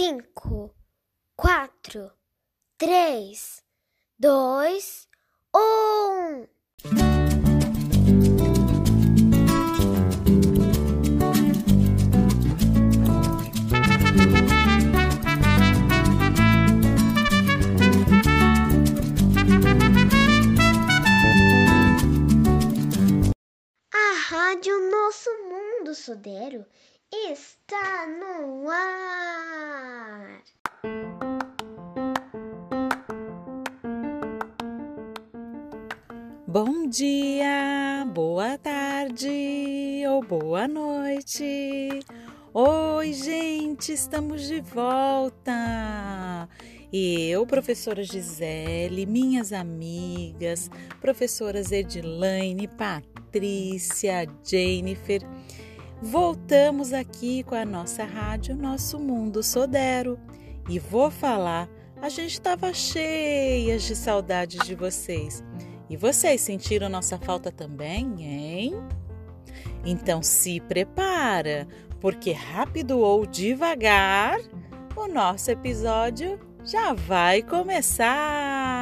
cinco, quatro, três, dois, um. A Rádio Nosso Mundo Sudero está no ar. Bom dia, boa tarde ou boa noite. Oi, gente, estamos de volta. Eu, professora Gisele, minhas amigas, professoras Edilaine, Patrícia, Jennifer, voltamos aqui com a nossa rádio Nosso Mundo Sodero e vou falar. A gente estava cheias de saudades de vocês. E vocês sentiram nossa falta também, hein? Então se prepara, porque rápido ou devagar, o nosso episódio já vai começar.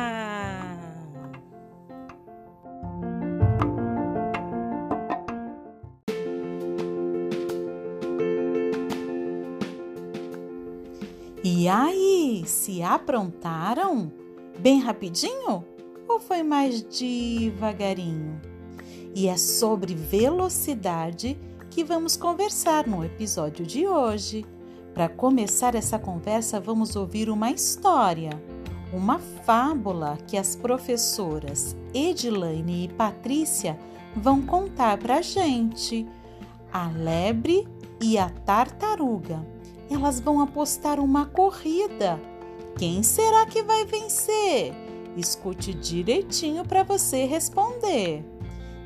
Se aprontaram? Bem rapidinho? ou foi mais devagarinho? E é sobre velocidade que vamos conversar no episódio de hoje. Para começar essa conversa, vamos ouvir uma história, uma fábula que as professoras Edilaine e Patrícia vão contar para a gente. A lebre e a tartaruga. Elas vão apostar uma corrida. Quem será que vai vencer? Escute direitinho para você responder.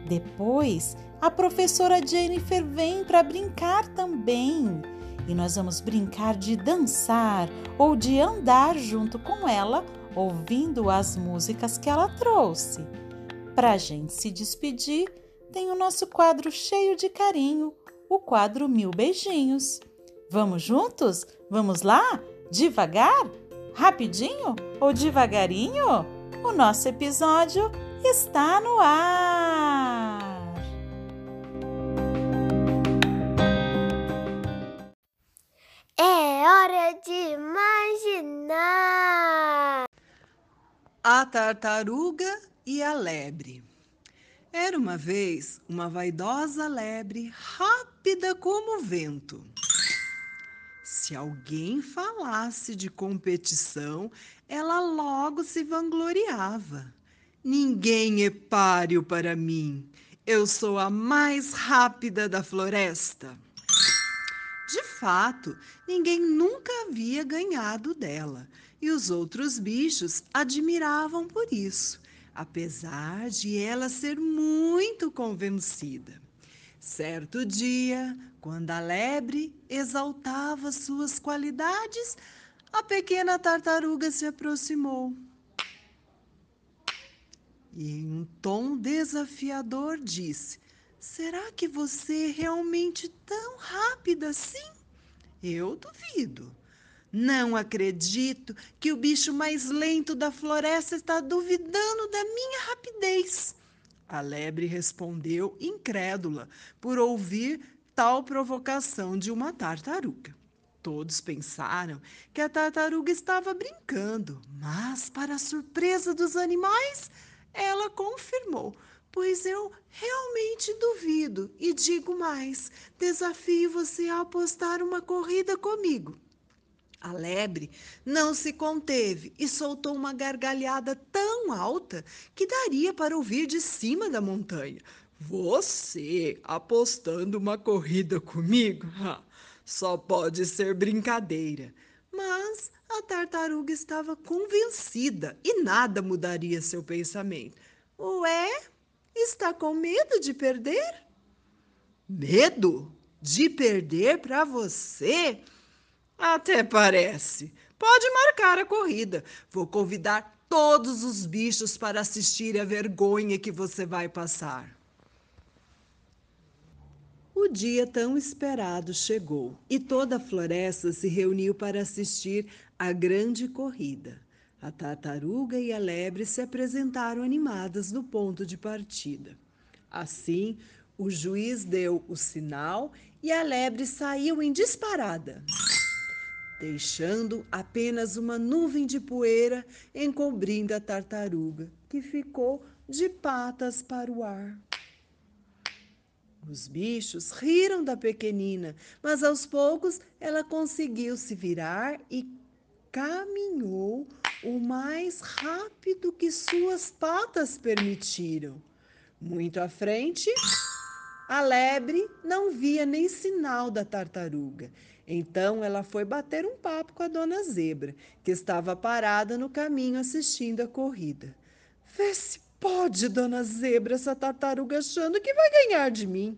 Depois, a professora Jennifer vem para brincar também. E nós vamos brincar de dançar ou de andar junto com ela, ouvindo as músicas que ela trouxe. Para a gente se despedir, tem o nosso quadro cheio de carinho, o quadro Mil Beijinhos. Vamos juntos? Vamos lá? Devagar? Rapidinho ou devagarinho? O nosso episódio está no ar! É hora de imaginar! A tartaruga e a lebre. Era uma vez uma vaidosa lebre rápida como o vento. Se alguém falasse de competição, ela logo se vangloriava. Ninguém é páreo para mim. Eu sou a mais rápida da floresta. De fato, ninguém nunca havia ganhado dela, e os outros bichos admiravam por isso, apesar de ela ser muito convencida. Certo dia, quando a lebre exaltava suas qualidades, a pequena tartaruga se aproximou. E em um tom desafiador disse: Será que você é realmente tão rápida assim? Eu duvido. Não acredito que o bicho mais lento da floresta está duvidando da minha rapidez. A lebre respondeu incrédula por ouvir tal provocação de uma tartaruga. Todos pensaram que a tartaruga estava brincando, mas, para a surpresa dos animais, ela confirmou: Pois eu realmente duvido e digo mais: desafio você a apostar uma corrida comigo. A lebre não se conteve e soltou uma gargalhada tão alta que daria para ouvir de cima da montanha. Você apostando uma corrida comigo? Só pode ser brincadeira. Mas a tartaruga estava convencida e nada mudaria seu pensamento. Ué, está com medo de perder? Medo de perder para você? Até parece. Pode marcar a corrida. Vou convidar todos os bichos para assistir a vergonha que você vai passar. O dia tão esperado chegou e toda a floresta se reuniu para assistir à grande corrida. A tartaruga e a lebre se apresentaram animadas no ponto de partida. Assim, o juiz deu o sinal e a lebre saiu em disparada, deixando apenas uma nuvem de poeira encobrindo a tartaruga, que ficou de patas para o ar. Os bichos riram da pequenina, mas aos poucos ela conseguiu se virar e caminhou o mais rápido que suas patas permitiram. Muito à frente, a lebre não via nem sinal da tartaruga. Então ela foi bater um papo com a dona Zebra, que estava parada no caminho assistindo a corrida. Vê se pode, dona Zebra, essa tartaruga achando que vai ganhar de mim.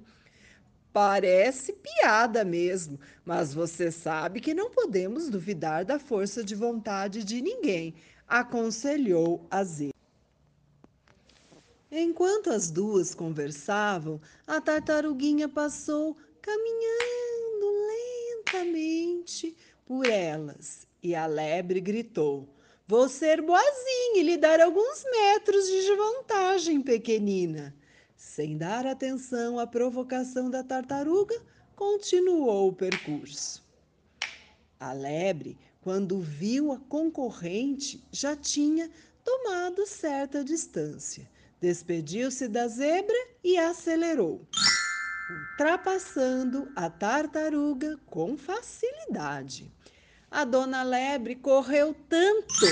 Parece piada mesmo, mas você sabe que não podemos duvidar da força de vontade de ninguém, aconselhou a Zebra. Enquanto as duas conversavam, a tartaruguinha passou caminhando lentamente por elas e a lebre gritou: Vou ser boazinha e lhe dar alguns metros de vantagem, pequenina. Sem dar atenção à provocação da tartaruga, continuou o percurso. A lebre, quando viu a concorrente, já tinha tomado certa distância. Despediu-se da zebra e acelerou, ultrapassando a tartaruga com facilidade. A dona Lebre correu tanto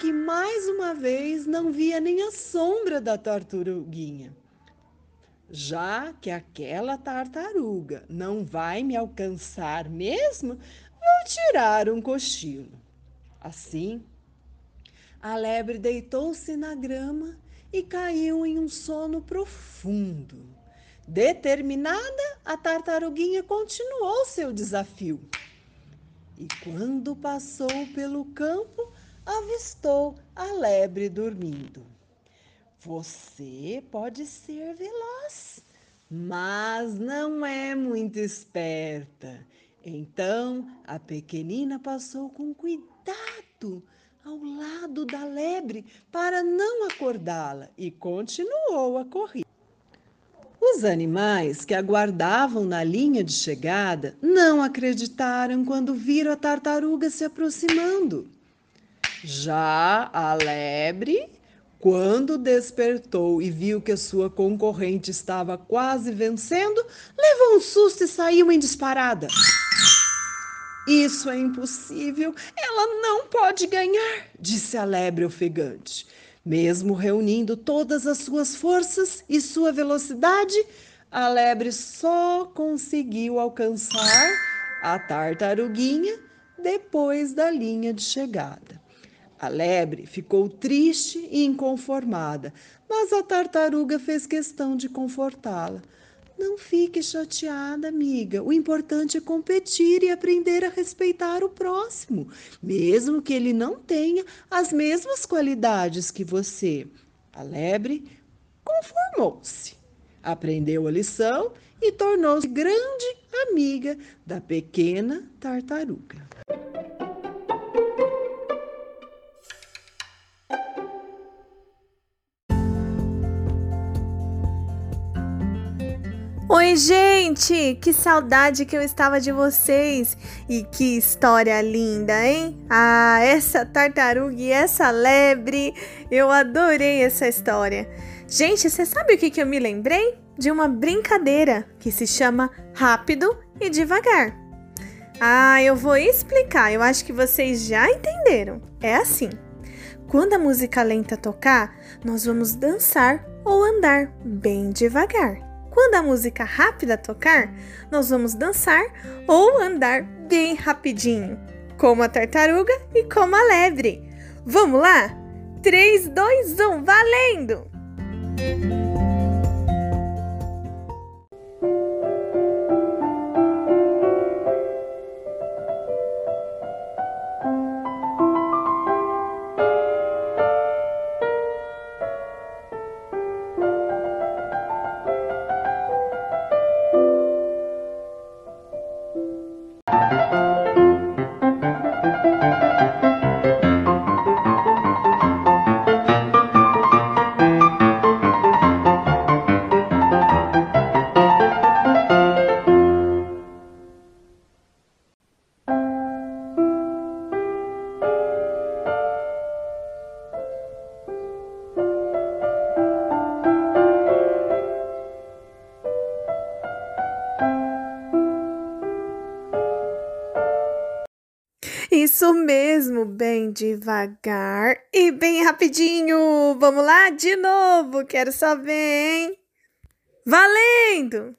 que mais uma vez não via nem a sombra da tartaruguinha. Já que aquela tartaruga não vai me alcançar mesmo, vou tirar um cochilo. Assim, a lebre deitou-se na grama e caiu em um sono profundo. Determinada, a tartaruguinha continuou seu desafio e quando passou pelo campo, avistou a lebre dormindo. Você pode ser veloz, mas não é muito esperta. Então a pequenina passou com cuidado ao lado da lebre para não acordá-la e continuou a corrida. Os animais que aguardavam na linha de chegada não acreditaram quando viram a tartaruga se aproximando. Já a lebre, quando despertou e viu que a sua concorrente estava quase vencendo, levou um susto e saiu em disparada. Isso é impossível, ela não pode ganhar, disse a lebre ofegante. Mesmo reunindo todas as suas forças e sua velocidade, a lebre só conseguiu alcançar a tartaruguinha depois da linha de chegada. A lebre ficou triste e inconformada, mas a tartaruga fez questão de confortá-la. Não fique chateada, amiga. O importante é competir e aprender a respeitar o próximo, mesmo que ele não tenha as mesmas qualidades que você. A lebre conformou-se, aprendeu a lição e tornou-se grande amiga da pequena tartaruga. Gente! Que saudade que eu estava de vocês! E que história linda, hein? Ah, essa tartaruga e essa lebre! Eu adorei essa história. Gente, você sabe o que, que eu me lembrei? De uma brincadeira que se chama Rápido e Devagar. Ah, eu vou explicar, eu acho que vocês já entenderam. É assim: quando a música lenta tocar, nós vamos dançar ou andar bem devagar. Quando a música rápida tocar, nós vamos dançar ou andar bem rapidinho, como a tartaruga e como a lebre. Vamos lá? 3, 2, 1, valendo! Isso mesmo, bem devagar e bem rapidinho. Vamos lá de novo, quero saber, hein? Valendo!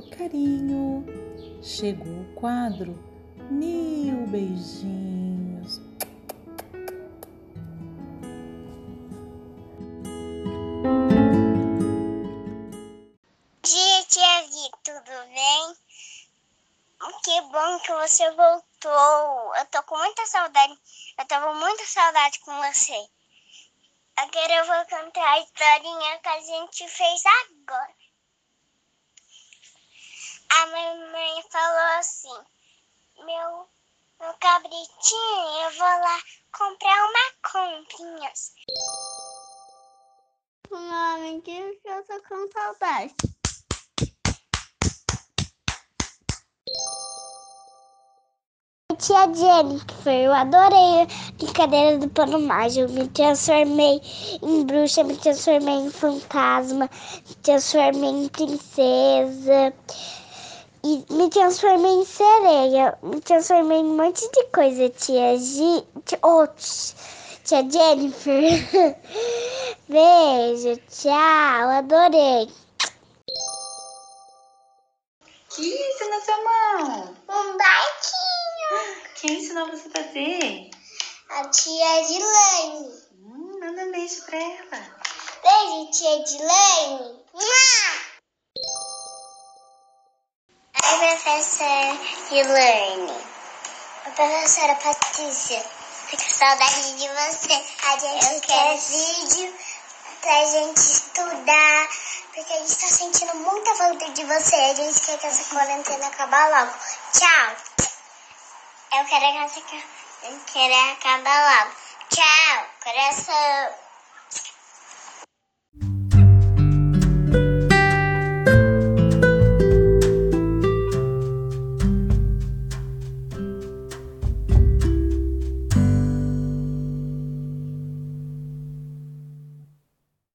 Do carinho. Chegou o quadro Mil Beijinhos. Dia, tia Gui, tudo bem? Que bom que você voltou. Eu tô com muita saudade. Eu tava muita saudade com você. Agora eu vou contar a historinha que a gente fez agora a mamãe falou assim: meu, meu cabritinho, eu vou lá comprar uma comprinha. Mami, que eu tô com saudade. Tia Jennifer, eu adorei a brincadeira do pano mágico. Me transformei em bruxa, me transformei em fantasma, me transformei em princesa e me transformei em sereia. Me transformei em um monte de coisa, tia G. Oh, tia Jennifer. Beijo, tchau, adorei. que isso na sua mão? Um barquinho. Quem ensinou você a fazer? A tia Edilene. Hum, manda um beijo pra ela. Beijo, tia Edilene. Oi, professora Elaine. Professora Patrícia, fico com saudade de você. A gente Eu quer vídeo pra gente estudar, porque a gente tá sentindo muita falta de você. A gente quer que essa quarentena acabe logo. Tchau. Eu quero que essa quarentena acabe logo. Tchau, coração.